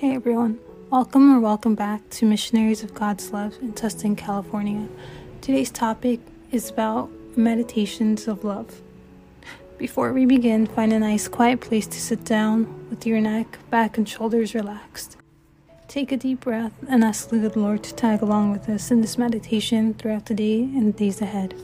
Hey everyone, welcome or welcome back to Missionaries of God's Love in Tustin, California. Today's topic is about meditations of love. Before we begin, find a nice quiet place to sit down with your neck, back, and shoulders relaxed. Take a deep breath and ask the Lord to tag along with us in this meditation throughout the day and the days ahead.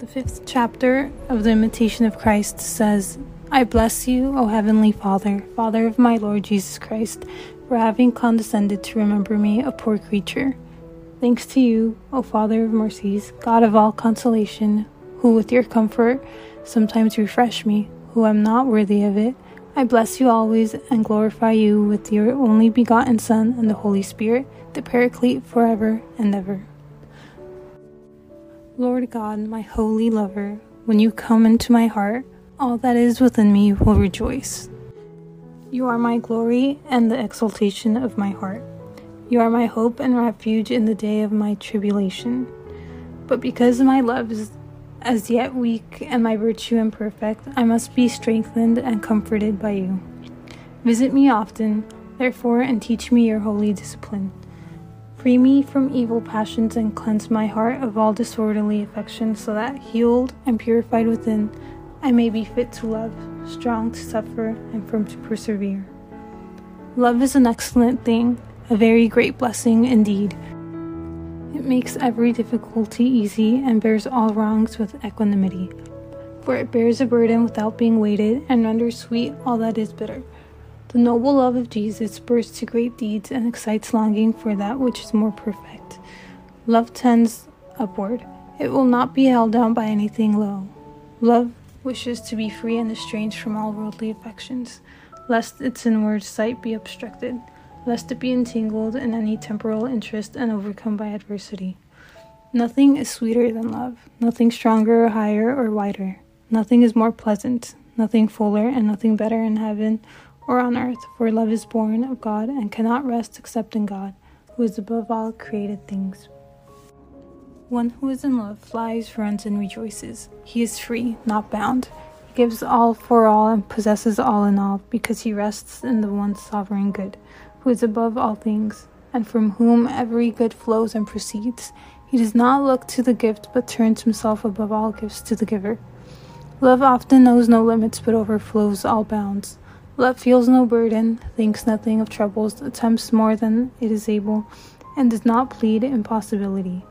The fifth chapter of the Imitation of Christ says, I bless you, O Heavenly Father, Father of my Lord Jesus Christ, for having condescended to remember me, a poor creature. Thanks to you, O Father of mercies, God of all consolation, who with your comfort sometimes refresh me, who am not worthy of it. I bless you always and glorify you with your only begotten Son and the Holy Spirit, the Paraclete, forever and ever. Lord God, my holy lover, when you come into my heart, all that is within me will rejoice. You are my glory and the exaltation of my heart. You are my hope and refuge in the day of my tribulation. But because my love is as yet weak and my virtue imperfect, I must be strengthened and comforted by you. Visit me often, therefore, and teach me your holy discipline. Free me from evil passions and cleanse my heart of all disorderly affections, so that, healed and purified within, I may be fit to love, strong to suffer, and firm to persevere. Love is an excellent thing, a very great blessing indeed. It makes every difficulty easy and bears all wrongs with equanimity. For it bears a burden without being weighted and renders sweet all that is bitter. The noble love of Jesus spurs to great deeds and excites longing for that which is more perfect. Love tends upward. It will not be held down by anything low. Love wishes to be free and estranged from all worldly affections, lest its inward sight be obstructed, lest it be entangled in any temporal interest and overcome by adversity. Nothing is sweeter than love, nothing stronger or higher or wider, nothing is more pleasant, nothing fuller, and nothing better in heaven or on earth, for love is born of God and cannot rest except in God, who is above all created things. One who is in love flies, runs, and rejoices. He is free, not bound. He gives all for all and possesses all in all, because he rests in the one sovereign good, who is above all things, and from whom every good flows and proceeds. He does not look to the gift, but turns himself above all gifts to the giver. Love often knows no limits, but overflows all bounds. Love feels no burden, thinks nothing of troubles, attempts more than it is able, and does not plead impossibility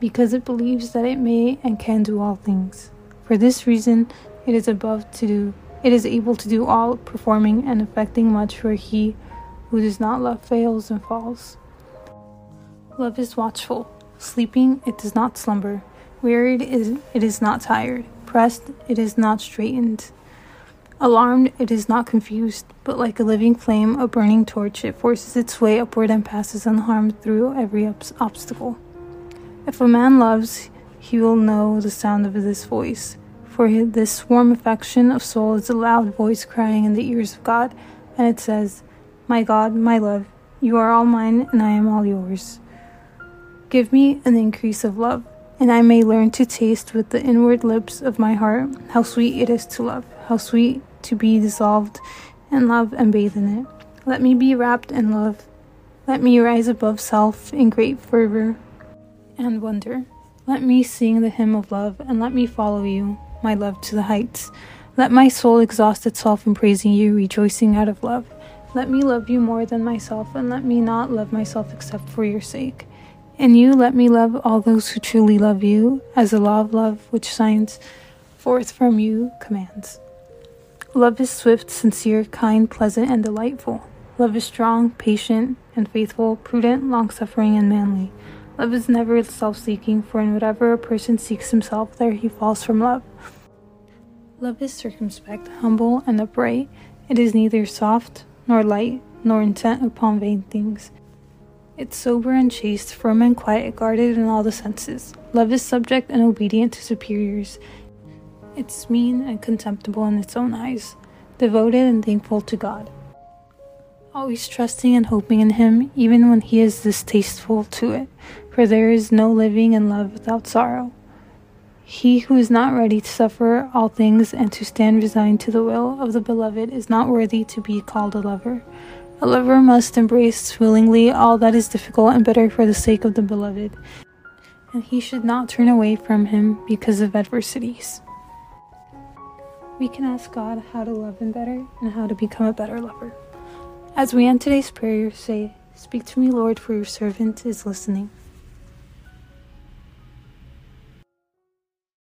because it believes that it may and can do all things. For this reason, it is above to do, it is able to do all, performing and effecting much for he who does not love fails and falls. Love is watchful, sleeping it does not slumber, wearied it is not tired, pressed it is not straitened. Alarmed, it is not confused, but like a living flame, a burning torch, it forces its way upward and passes unharmed through every obstacle. If a man loves, he will know the sound of this voice. For this warm affection of soul is a loud voice crying in the ears of God, and it says, My God, my love, you are all mine, and I am all yours. Give me an increase of love, and I may learn to taste with the inward lips of my heart how sweet it is to love, how sweet to be dissolved in love and bathe in it. Let me be wrapped in love. Let me rise above self in great fervor and wonder. Let me sing the hymn of love, and let me follow you, my love, to the heights. Let my soul exhaust itself in praising you, rejoicing out of love. Let me love you more than myself, and let me not love myself except for your sake. In you, let me love all those who truly love you, as the law of love which shines forth from you commands. Love is swift, sincere, kind, pleasant, and delightful. Love is strong, patient, and faithful, prudent, long suffering, and manly. Love is never self seeking, for in whatever a person seeks himself, there he falls from love. Love is circumspect, humble, and upright. It is neither soft nor light, nor intent upon vain things. It's sober and chaste, firm and quiet, guarded in all the senses. Love is subject and obedient to superiors. It's mean and contemptible in its own eyes, devoted and thankful to God. Always trusting and hoping in Him, even when He is distasteful to it for there is no living in love without sorrow. He who is not ready to suffer all things and to stand resigned to the will of the beloved is not worthy to be called a lover. A lover must embrace willingly all that is difficult and bitter for the sake of the beloved, and he should not turn away from him because of adversities. We can ask God how to love him better and how to become a better lover. As we end today's prayer, say, Speak to me, Lord, for your servant is listening.